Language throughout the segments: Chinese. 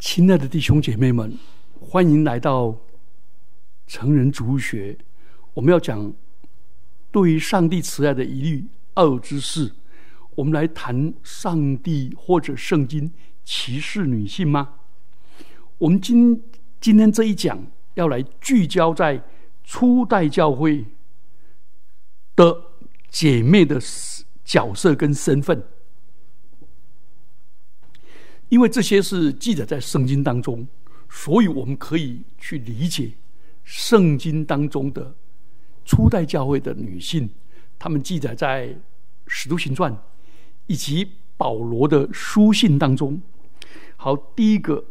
亲爱的弟兄姐妹们，欢迎来到成人主学。我们要讲对于上帝慈爱的疑虑二之事。我们来谈上帝或者圣经歧视女性吗？我们今今天这一讲要来聚焦在初代教会的姐妹的角色跟身份。因为这些是记载在圣经当中，所以我们可以去理解圣经当中的初代教会的女性，她们记载在《使徒行传》以及保罗的书信当中。好，第一个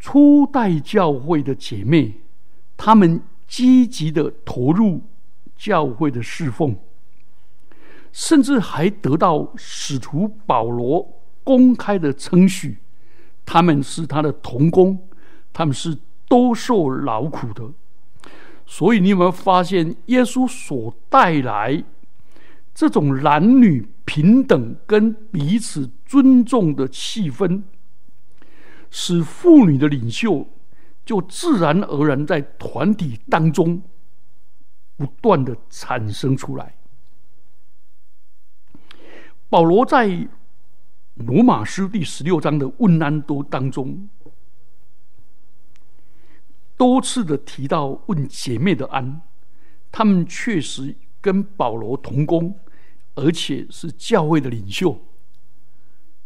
初代教会的姐妹，她们积极的投入教会的侍奉，甚至还得到使徒保罗。公开的称许，他们是他的童工，他们是多受劳苦的。所以，你有没有发现，耶稣所带来这种男女平等跟彼此尊重的气氛，使妇女的领袖就自然而然在团体当中不断的产生出来。保罗在。罗马书第十六章的问安都当中，多次的提到问姐妹的安，他们确实跟保罗同工，而且是教会的领袖。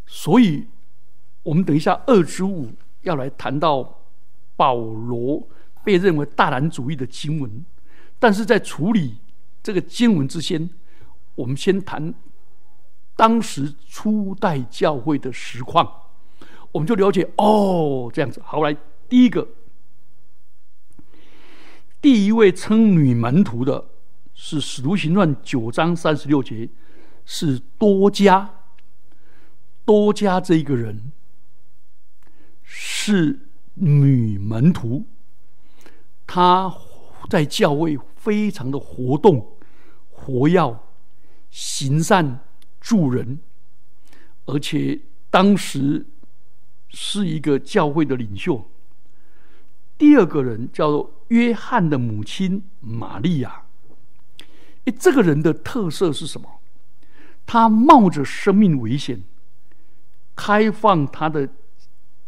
所以，我们等一下二十五要来谈到保罗被认为大男主义的经文，但是在处理这个经文之前，我们先谈。当时初代教会的实况，我们就了解哦，这样子。好，来第一个，第一位称女门徒的是《使徒行传》九章三十六节，是多加。多加这一个人是女门徒，她在教会非常的活动、活跃、行善。助人，而且当时是一个教会的领袖。第二个人叫做约翰的母亲玛利亚。诶，这个人的特色是什么？他冒着生命危险，开放他的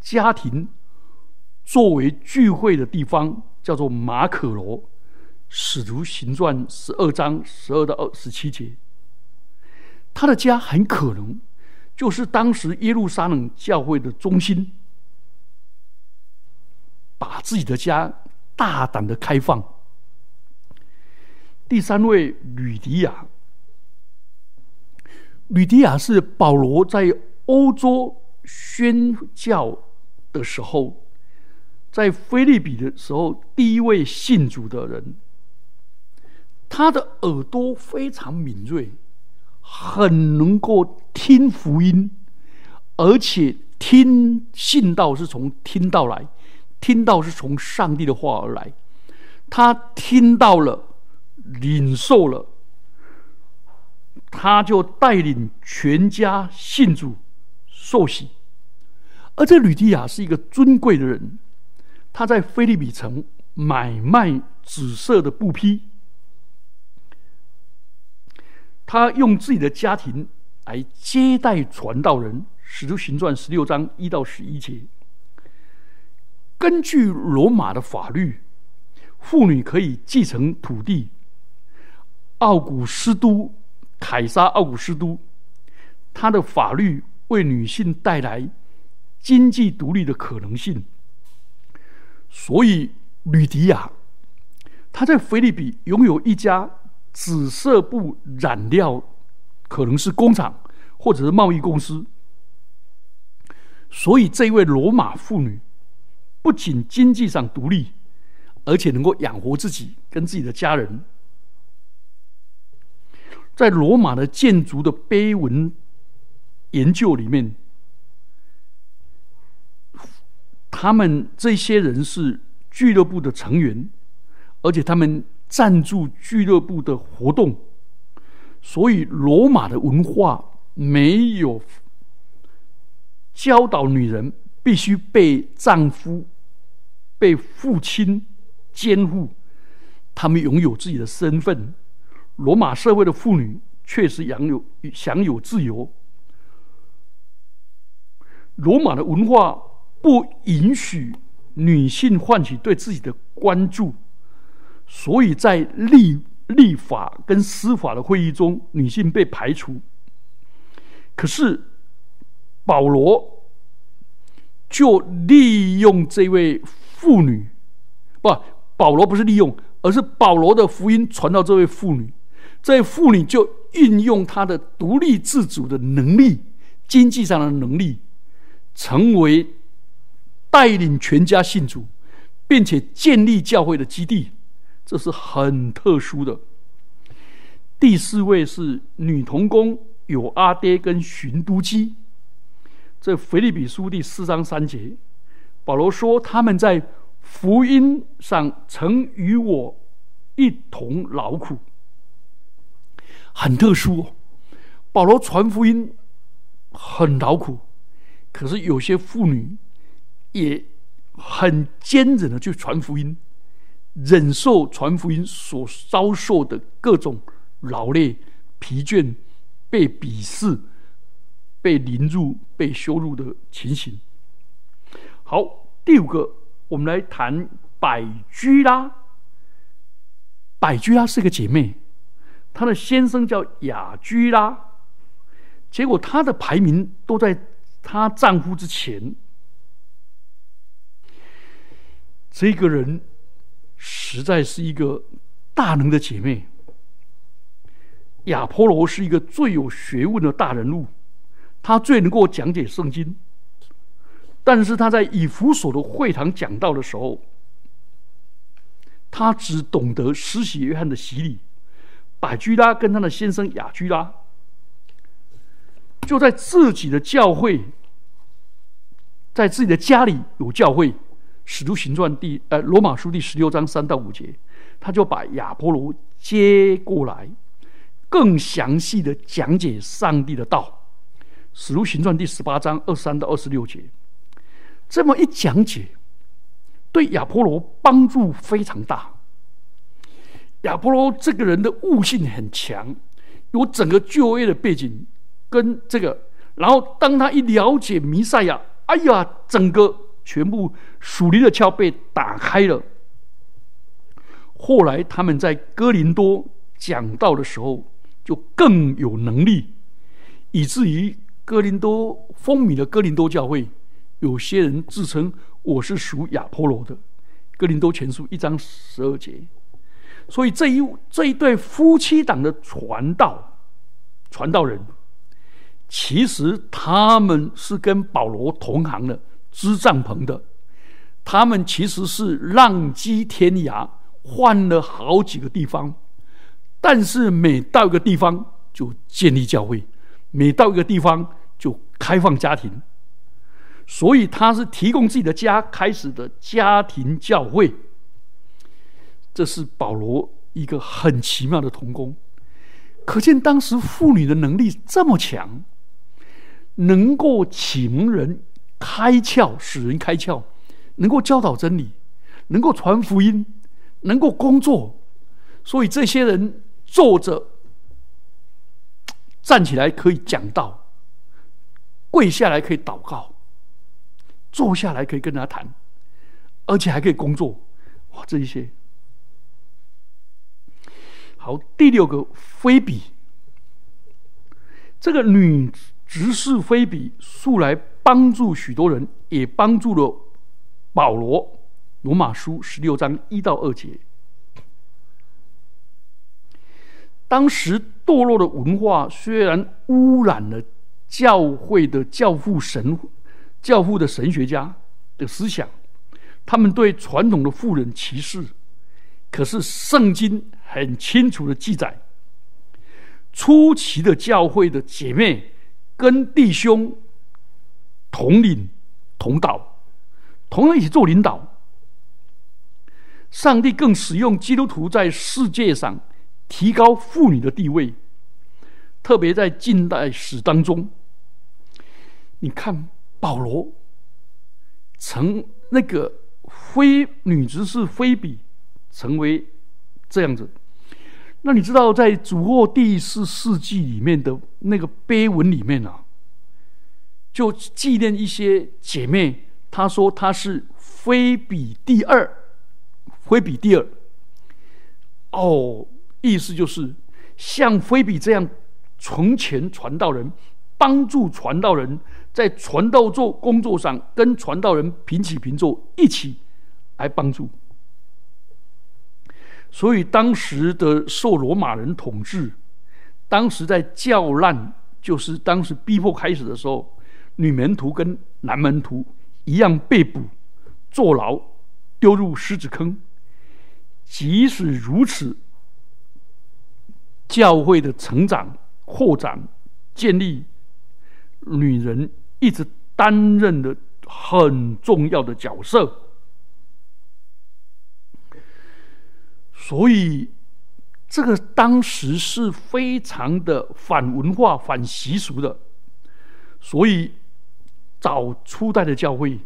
家庭作为聚会的地方，叫做马可罗使徒行传十二章十二到二十七节。他的家很可能就是当时耶路撒冷教会的中心，把自己的家大胆的开放。第三位吕迪亚，吕迪亚是保罗在欧洲宣教的时候，在菲利比的时候第一位信主的人，他的耳朵非常敏锐。很能够听福音，而且听信道是从听到来，听到是从上帝的话而来。他听到了，领受了，他就带领全家信主受洗。而这吕迪亚是一个尊贵的人，他在菲利比城买卖紫色的布匹。他用自己的家庭来接待传道人，《使徒行传》十六章一到十一节。根据罗马的法律，妇女可以继承土地。奥古斯都凯撒奥古斯都，他的法律为女性带来经济独立的可能性。所以，吕迪亚他在菲律宾拥有一家。紫色布染料可能是工厂或者是贸易公司，所以这位罗马妇女不仅经济上独立，而且能够养活自己跟自己的家人。在罗马的建筑的碑文研究里面，他们这些人是俱乐部的成员，而且他们。赞助俱乐部的活动，所以罗马的文化没有教导女人必须被丈夫、被父亲监护，他们拥有自己的身份。罗马社会的妇女确实享有享有自由。罗马的文化不允许女性唤起对自己的关注，所以在立立法跟司法的会议中，女性被排除。可是保罗就利用这位妇女，不，保罗不是利用，而是保罗的福音传到这位妇女。这位妇女就运用她的独立自主的能力，经济上的能力，成为带领全家信主，并且建立教会的基地，这是很特殊的。第四位是女童工有阿爹跟寻都基，这腓利比书第四章三节，保罗说他们在福音上曾与我一同劳苦。很特殊，保罗传福音很劳苦，可是有些妇女也很坚忍的去传福音，忍受传福音所遭受的各种劳累、疲倦、被鄙视、被凌辱、被羞辱的情形。好，第五个，我们来谈百居拉。百居拉是个姐妹。她的先生叫雅居拉，结果她的排名都在她丈夫之前。这个人实在是一个大能的姐妹。亚波罗是一个最有学问的大人物，他最能够讲解圣经。但是他在以弗所的会堂讲道的时候，他只懂得施洗约翰的洗礼。百居拉跟他的先生雅居拉，就在自己的教会，在自己的家里有教会，《使徒行传》第呃罗马书第十六章三到五节，他就把亚波罗接过来，更详细的讲解上帝的道，《使徒行传》第十八章二三到二十六节，这么一讲解，对亚波罗帮助非常大。亚波罗这个人的悟性很强，有整个就业的背景跟这个，然后当他一了解弥赛亚，哎呀，整个全部属灵的窍被打开了。后来他们在哥林多讲道的时候，就更有能力，以至于哥林多风靡的哥林多教会，有些人自称我是属亚波罗的。哥林多前书一章十二节。所以这一这一对夫妻档的传道传道人，其实他们是跟保罗同行的，支帐篷的。他们其实是浪迹天涯，换了好几个地方，但是每到一个地方就建立教会，每到一个地方就开放家庭。所以他是提供自己的家，开始的家庭教会。这是保罗一个很奇妙的童工，可见当时妇女的能力这么强，能够启蒙人、开窍，使人开窍，能够教导真理，能够传福音，能够工作，所以这些人坐着、站起来可以讲道，跪下来可以祷告，坐下来可以跟他谈，而且还可以工作，哇，这一些。好，第六个菲比，这个女执事菲比素来帮助许多人，也帮助了保罗。罗马书十六章一到二节，当时堕落的文化虽然污染了教会的教父神、教父的神学家的思想，他们对传统的妇人歧视，可是圣经。很清楚的记载，初期的教会的姐妹跟弟兄同领同道，同样一起做领导。上帝更使用基督徒在世界上提高妇女的地位，特别在近代史当中，你看保罗成那个非女执事菲比成为这样子。那你知道，在主后第四世纪里面的那个碑文里面啊，就纪念一些姐妹。她说她是菲比第二，菲比第二。哦，意思就是像菲比这样从前传道人，帮助传道人在传道做工作上跟传道人平起平坐，一起来帮助。所以当时的受罗马人统治，当时在教难，就是当时逼迫开始的时候，女门徒跟男门徒一样被捕、坐牢、丢入狮子坑。即使如此，教会的成长、扩展、建立，女人一直担任的很重要的角色。所以，这个当时是非常的反文化、反习俗的。所以，早初代的教会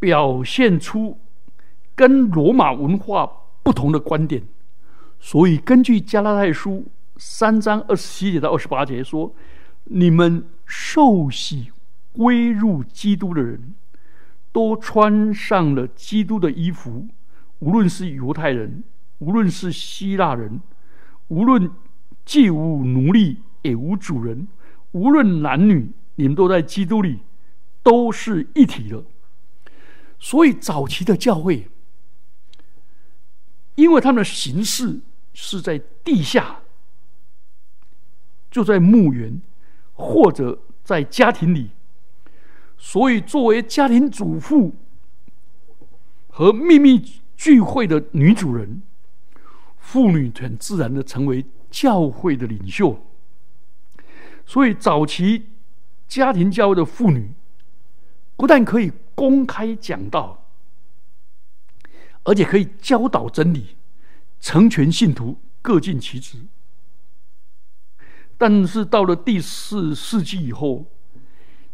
表现出跟罗马文化不同的观点。所以，根据加拉太书三章二十七节到二十八节说：“你们受洗归入基督的人，都穿上了基督的衣服，无论是犹太人。”无论是希腊人，无论既无奴隶也无主人，无论男女，你们都在基督里，都是一体的。所以早期的教会，因为他们的形式是在地下，就在墓园或者在家庭里，所以作为家庭主妇和秘密聚会的女主人。妇女很自然的成为教会的领袖，所以早期家庭教会的妇女不但可以公开讲道，而且可以教导真理，成全信徒，各尽其职。但是到了第四世纪以后，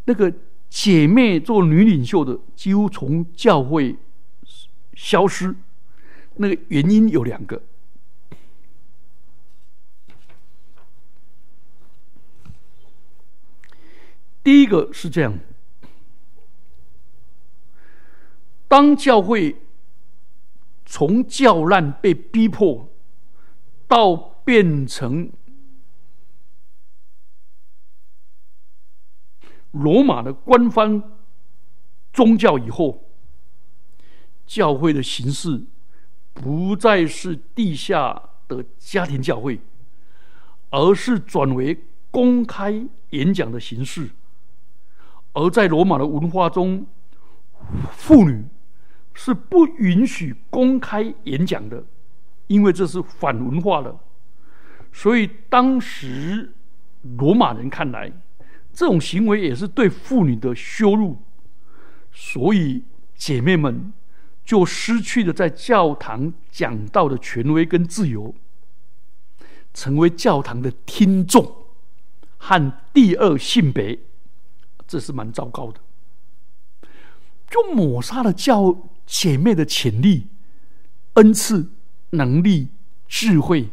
那个姐妹做女领袖的几乎从教会消失，那个原因有两个。第一个是这样：当教会从教难被逼迫，到变成罗马的官方宗教以后，教会的形式不再是地下的家庭教会，而是转为公开演讲的形式。而在罗马的文化中，妇女是不允许公开演讲的，因为这是反文化的。所以当时罗马人看来，这种行为也是对妇女的羞辱。所以姐妹们就失去了在教堂讲道的权威跟自由，成为教堂的听众和第二性别。这是蛮糟糕的，就抹杀了教姐妹的潜力、恩赐、能力、智慧，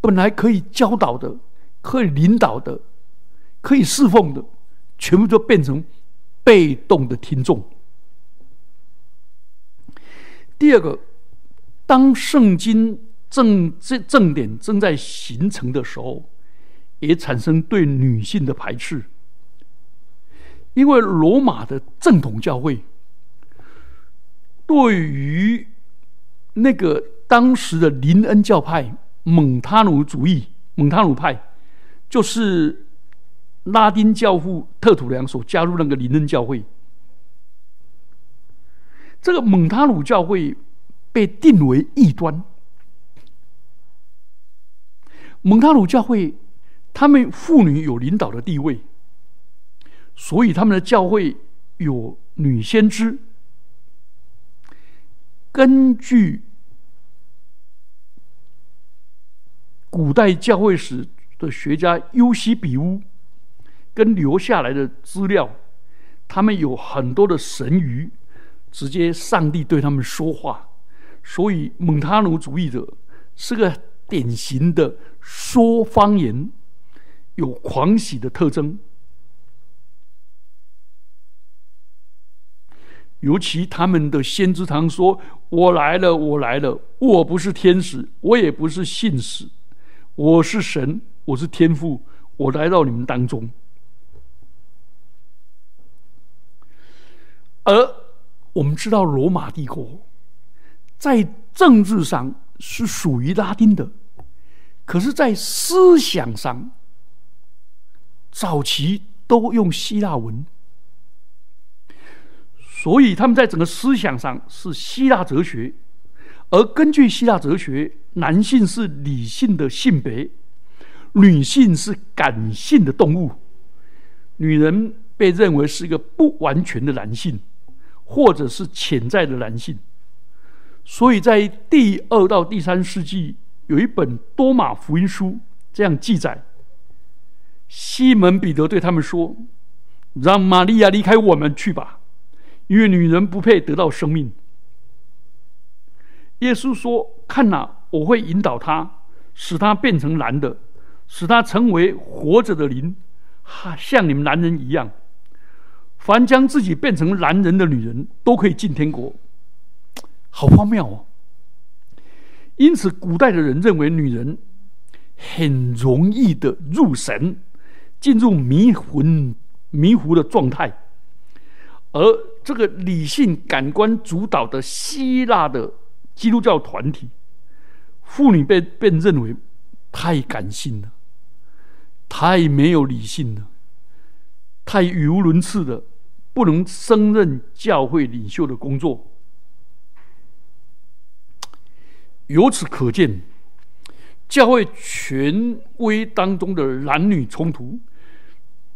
本来可以教导的、可以领导的、可以侍奉的，全部都变成被动的听众。第二个，当圣经正正正点正在形成的时候，也产生对女性的排斥。因为罗马的正统教会对于那个当时的林恩教派、蒙塔努主义、蒙塔努派，就是拉丁教父特土良所加入那个林恩教会，这个蒙塔努教会被定为异端。蒙塔努教会，他们妇女有领导的地位。所以他们的教会有女先知。根据古代教会史的学家尤西比乌跟留下来的资料，他们有很多的神谕，直接上帝对他们说话，所以蒙塔努主义者是个典型的说方言、有狂喜的特征。尤其他们的先知堂说：“我来了，我来了，我不是天使，我也不是信使，我是神，我是天父，我来到你们当中。”而我们知道，罗马帝国在政治上是属于拉丁的，可是，在思想上，早期都用希腊文，所以他们在整个思想上是希腊哲学。而根据希腊哲学，男性是理性的性别，女性是感性的动物，女人被认为是一个不完全的男性。或者是潜在的男性，所以在第二到第三世纪，有一本多马福音书这样记载：西门彼得对他们说：“让玛利亚离开我们去吧，因为女人不配得到生命。”耶稣说：“看哪，我会引导她，使她变成男的，使她成为活着的灵，哈，像你们男人一样。”凡将自己变成男人的女人，都可以进天国，好荒谬哦！因此，古代的人认为女人很容易的入神，进入迷魂迷糊的状态，而这个理性感官主导的希腊的基督教团体，妇女被被认为太感性了，太没有理性了，太语无伦次的。不能胜任教会领袖的工作，由此可见，教会权威当中的男女冲突，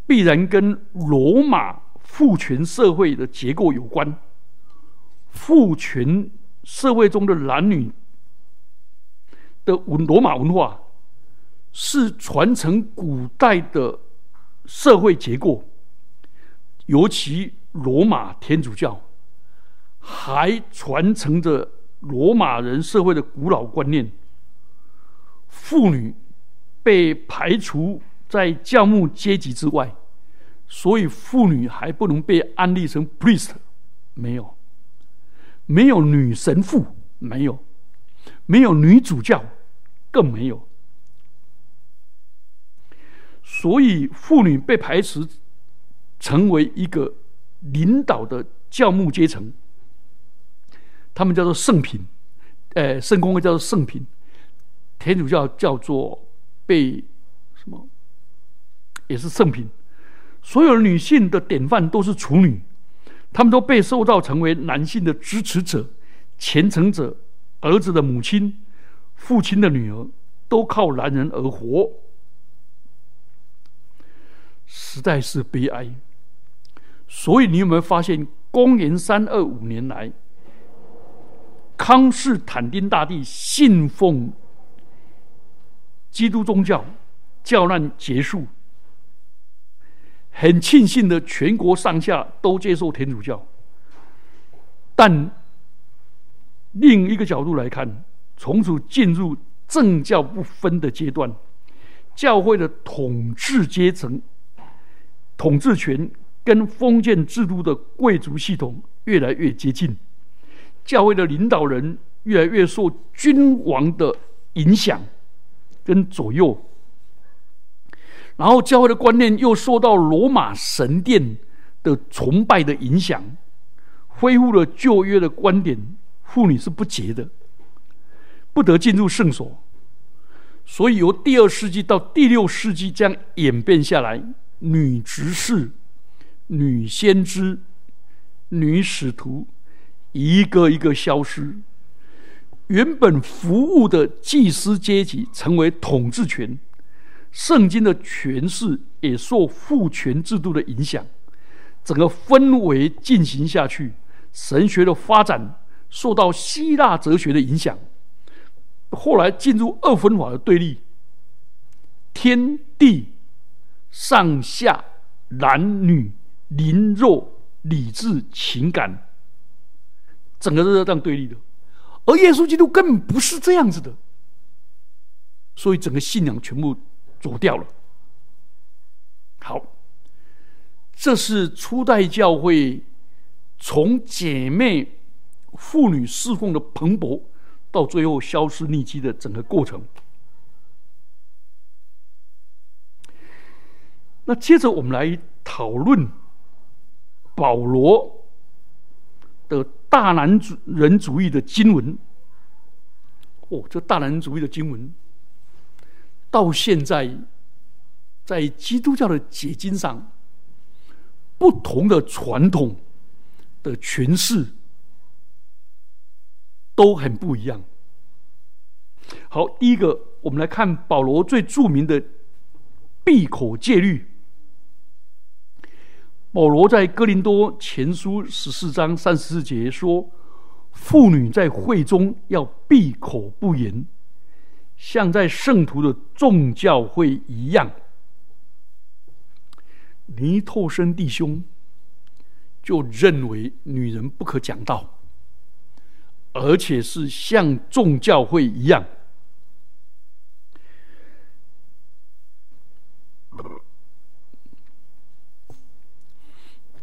必然跟罗马父权社会的结构有关。父权社会中的男女的文罗马文化，是传承古代的社会结构。尤其罗马天主教还传承着罗马人社会的古老观念：妇女被排除在教牧阶级之外，所以妇女还不能被安立成 priest，没有，没有女神父，没有，没有女主教，更没有，所以妇女被排斥。成为一个领导的教牧阶层，他们叫做圣品，呃，圣公会叫做圣品，天主教叫做被什么，也是圣品。所有女性的典范都是处女，她们都被塑造成为男性的支持者、虔诚者、儿子的母亲、父亲的女儿，都靠男人而活，实在是悲哀。所以，你有没有发现，公元三二五年来，康斯坦丁大帝信奉基督宗教，教难结束，很庆幸的，全国上下都接受天主教。但另一个角度来看，从此进入政教不分的阶段，教会的统治阶层、统治权。跟封建制度的贵族系统越来越接近，教会的领导人越来越受君王的影响跟左右，然后教会的观念又受到罗马神殿的崇拜的影响，恢复了旧约的观点：妇女是不洁的，不得进入圣所。所以由第二世纪到第六世纪这样演变下来，女执事。女先知、女使徒，一个一个消失。原本服务的祭司阶级成为统治权，圣经的诠释也受父权制度的影响。整个氛围进行下去，神学的发展受到希腊哲学的影响，后来进入二分法的对立：天地、上下、男女。灵肉理智、情感，整个都是这样对立的。而耶稣基督根本不是这样子的，所以整个信仰全部走掉了。好，这是初代教会从姐妹妇女侍奉的蓬勃，到最后消失匿迹的整个过程。那接着我们来讨论保罗的大男主人主义的经文。哦，这大男人主义的经文到现在在基督教的解经上，不同的传统的诠释都很不一样。好，第一个，我们来看保罗最著名的闭口戒律。保罗在哥林多前书十四章三十四节说：“妇女在会中要闭口不言，像在圣徒的众教会一样。”尼透生弟兄就认为女人不可讲道，而且是像众教会一样。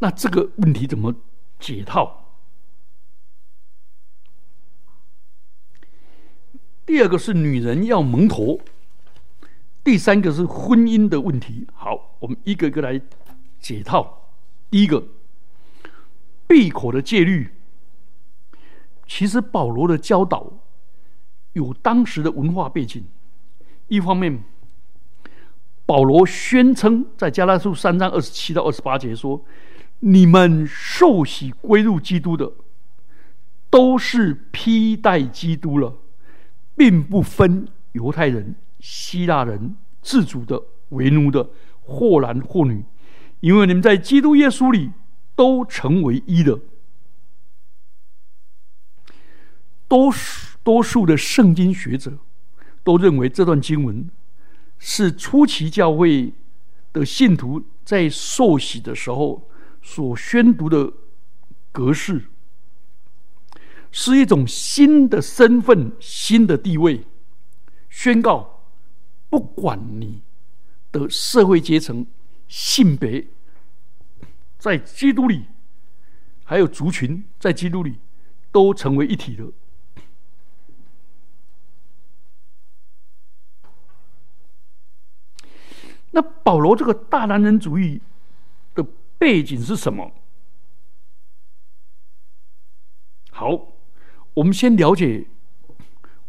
那这个问题怎么解套？第二个是女人要蒙头，第三个是婚姻的问题。好，我们一个一个来解套。第一个，闭口的戒律，其实保罗的教导有当时的文化背景。一方面，保罗宣称在加拉书三章二十七到二十八节说。你们受洗归入基督的，都是披戴基督了，并不分犹太人、希腊人、自主的、为奴的，或男或女，因为你们在基督耶稣里都成为一的。多数多数的圣经学者都认为这段经文是初期教会的信徒在受洗的时候。所宣读的格式是一种新的身份、新的地位，宣告不管你的社会阶层、性别，在基督里，还有族群在基督里，都成为一体的。那保罗这个大男人主义的。背景是什么？好，我们先了解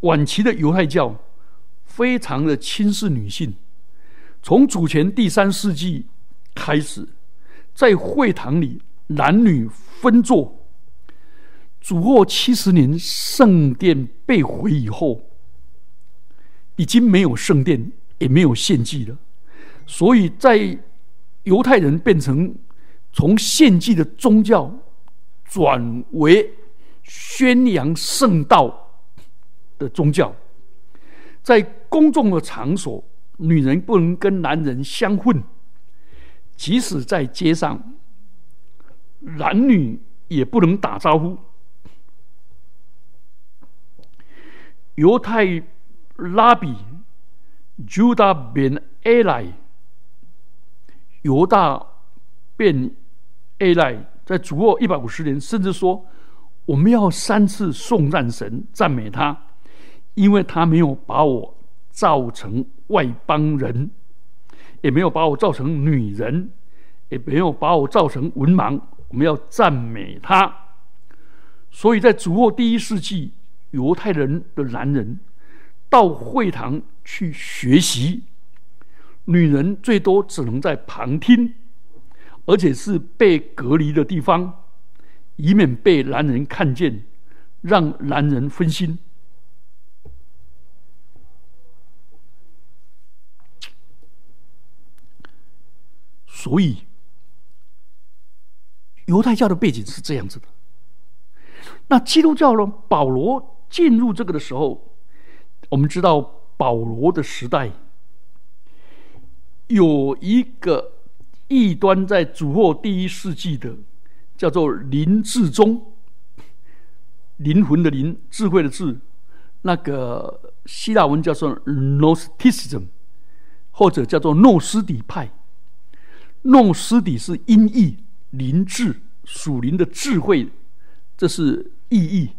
晚期的犹太教非常的轻视女性。从主前第三世纪开始，在会堂里男女分坐。主后七十年圣殿被毁以后，已经没有圣殿，也没有献祭了，所以在犹太人变成。从献祭的宗教转为宣扬圣道的宗教，在公众的场所，女人不能跟男人相混；即使在街上，男女也不能打招呼。犹太拉比 Judah ben Eli，犹大变。A 赖在主后一百五十年，甚至说我们要三次颂赞神、赞美他，因为他没有把我造成外邦人，也没有把我造成女人，也没有把我造成文盲。我们要赞美他。所以在主后第一世纪，犹太人的男人到会堂去学习，女人最多只能在旁听。而且是被隔离的地方，以免被男人看见，让男人分心。所以，犹太教的背景是这样子的。那基督教呢？保罗进入这个的时候，我们知道保罗的时代有一个。异端在主后第一世纪的叫做林志忠，灵魂的灵，智慧的智，那个希腊文叫做 Gnosticism，或者叫做诺斯底派。诺斯底是音译，灵智属灵的智慧，这是意义。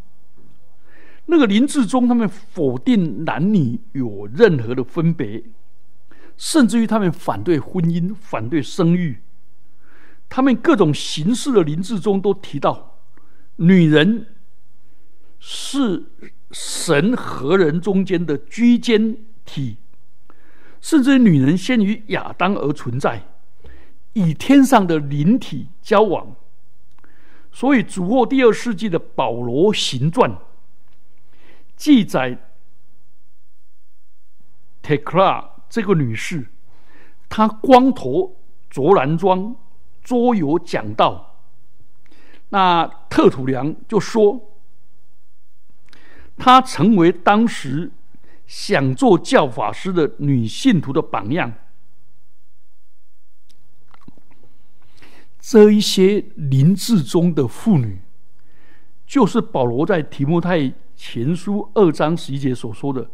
那个林志忠他们否定男女有任何的分别，甚至于他们反对婚姻、反对生育。他们各种形式的灵志中都提到，女人是神和人中间的居间体，甚至女人先于亚当而存在，以天上的灵体交往。所以，主后第二世纪的保罗行传。记载，Tekla 这个女士，她光头着男装，桌游讲道。那特土良就说，她成为当时想做教法师的女信徒的榜样。这一些灵智中的妇女，就是保罗在提摩太。前书二章十一节所说的，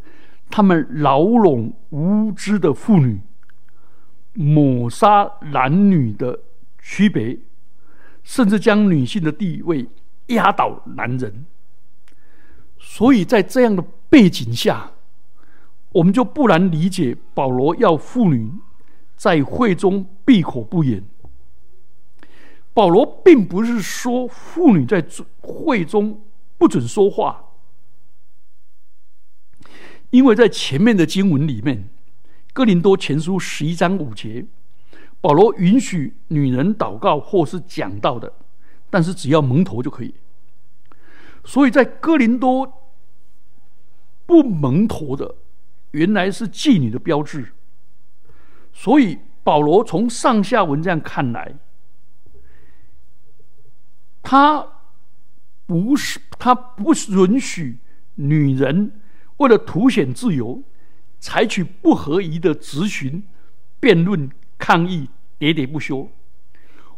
他们牢笼无知的妇女，抹杀男女的区别，甚至将女性的地位压倒男人。所以在这样的背景下，我们就不难理解保罗要妇女在会中闭口不言。保罗并不是说妇女在会中不准说话。因为在前面的经文里面，《哥林多前书》十一章五节，保罗允许女人祷告或是讲道的，但是只要蒙头就可以。所以在哥林多不蒙头的，原来是妓女的标志。所以保罗从上下文这样看来，他不是他不允许女人。为了凸显自由，采取不合宜的质询、辩论、抗议，喋喋不休；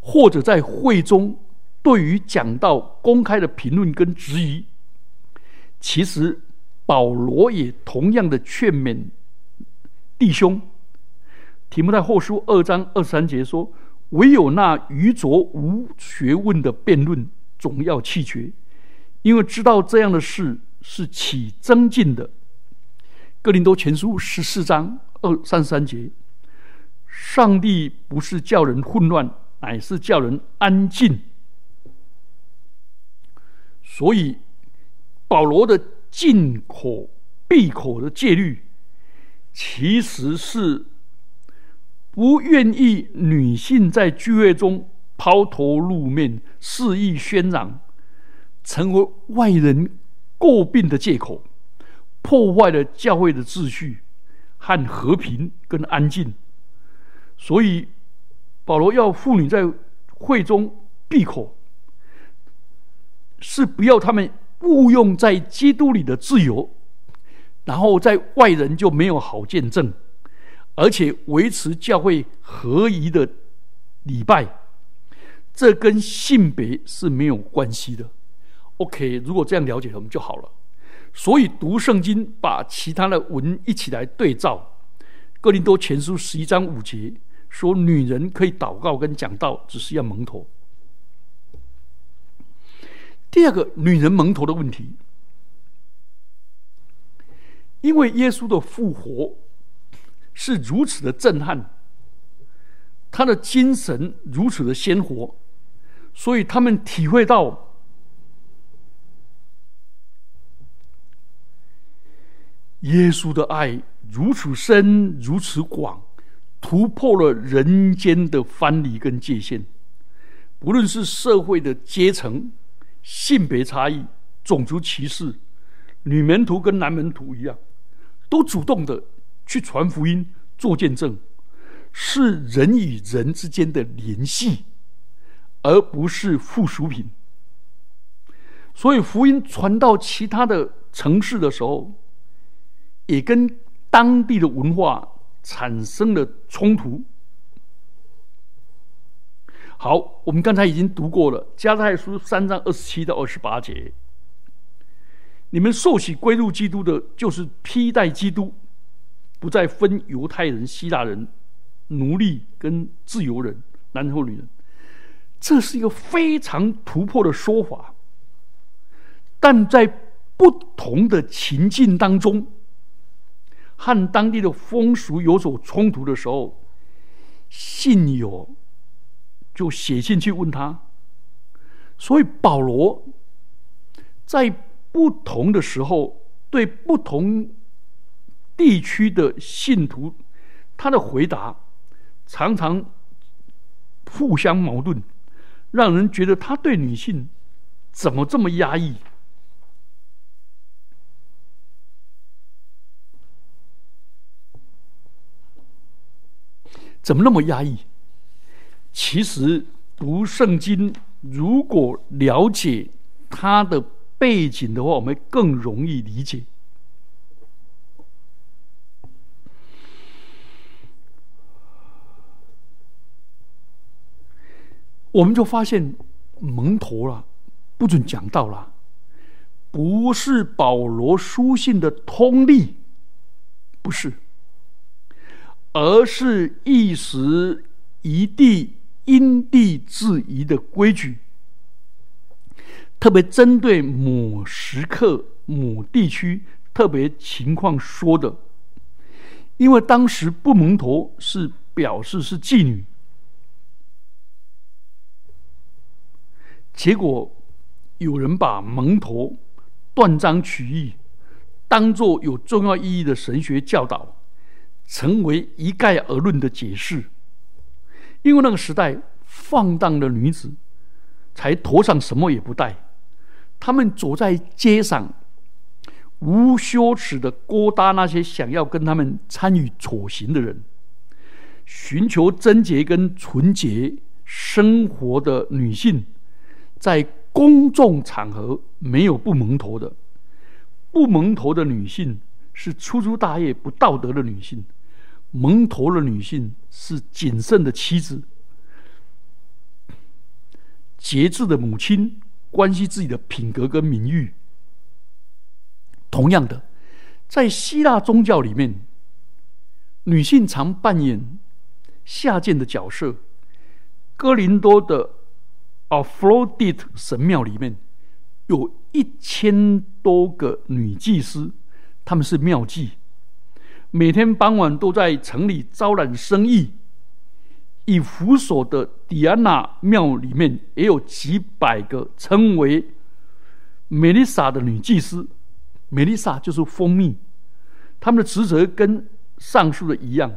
或者在会中对于讲到公开的评论跟质疑。其实保罗也同样的劝勉弟兄。提摩太后书二章二三节说：“唯有那愚拙无学问的辩论，总要弃绝，因为知道这样的事。”是起增进的。哥林多前书十四章二三十三节，上帝不是叫人混乱，乃是叫人安静。所以保罗的进口闭口的戒律，其实是不愿意女性在聚会中抛头露面、肆意喧嚷，成为外人。诟病的借口，破坏了教会的秩序和和平跟安静。所以保罗要妇女在会中闭口，是不要他们误用在基督里的自由，然后在外人就没有好见证，而且维持教会合一的礼拜，这跟性别是没有关系的。OK，如果这样了解我们就好了。所以读圣经，把其他的文一起来对照。哥林多前书十一章五节说，女人可以祷告跟讲道，只是要蒙头。第二个，女人蒙头的问题，因为耶稣的复活是如此的震撼，他的精神如此的鲜活，所以他们体会到。耶稣的爱如此深，如此广，突破了人间的藩篱跟界限。不论是社会的阶层、性别差异、种族歧视，女门徒跟男门徒一样，都主动的去传福音、做见证，是人与人之间的联系，而不是附属品。所以，福音传到其他的城市的时候。也跟当地的文化产生了冲突，好，我们刚才已经读过了《加太书》三章二十七到二十八节。你们受洗归入基督的，就是披戴基督，不再分犹太人、希腊人、奴隶跟自由人、男人或女人。这是一个非常突破的说法，但在不同的情境当中，和当地的风俗有所冲突的时候，信友就写信去问他。所以保罗在。不同的时候，对不同地区的信徒，他的回答常常互相矛盾，让人觉得他对女性怎么这么压抑？怎么那么压抑？其实读圣经，如果了解他的。背景的话，我们更容易理解。我们就发现蒙头了，不准讲道了，不是保罗书信的通例，不是，而是一时一地因地制宜的规矩。特别针对某时刻、某地区特别情况说的，因为当时不蒙头是表示是妓女，结果有人把蒙头断章取义，当做有重要意义的神学教导，成为一概而论的解释。因为那个时代放荡的女子，才头上什么也不戴。他们走在街上，无羞耻的勾搭那些想要跟他们参与丑行的人，寻求贞洁跟纯洁生活的女性，在公众场合没有不蒙头的。不蒙头的女性是粗粗大叶、不道德的女性；蒙头的女性是谨慎的妻子、节制的母亲。关系自己的品格跟名誉。同样的，在希腊宗教里面，女性常扮演下贱的角色。哥林多的 a p h r o d i t 神庙里面有一千多个女祭司，他们是妙计，每天傍晚都在城里招揽生意。以扶手的迪安娜庙里面也有几百个称为美丽莎的女祭司，美丽莎就是蜂蜜，他们的职责跟上述的一样。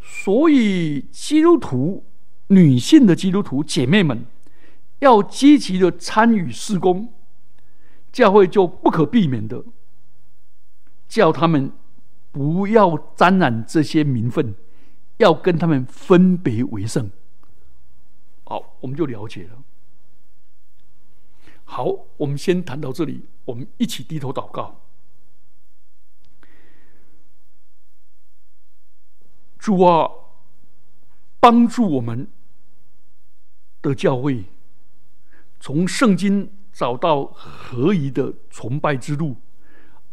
所以基督徒女性的基督徒姐妹们要积极的参与事工，教会就不可避免的叫他们不要沾染这些名分。要跟他们分别为圣，好，我们就了解了。好，我们先谈到这里，我们一起低头祷告。主啊，帮助我们的教会从圣经找到合宜的崇拜之路，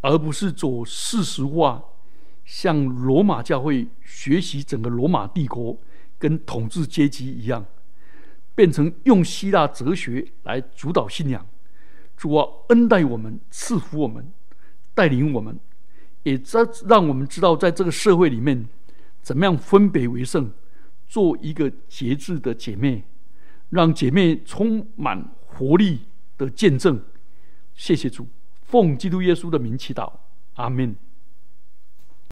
而不是走事实化。向罗马教会学习整个罗马帝国跟统治阶级一样，变成用希腊哲学来主导信仰。主啊，恩待我们，赐福我们，带领我们，也这让我们知道，在这个社会里面，怎么样分别为圣，做一个节制的姐妹，让姐妹充满活力的见证。谢谢主，奉基督耶稣的名祈祷，阿门。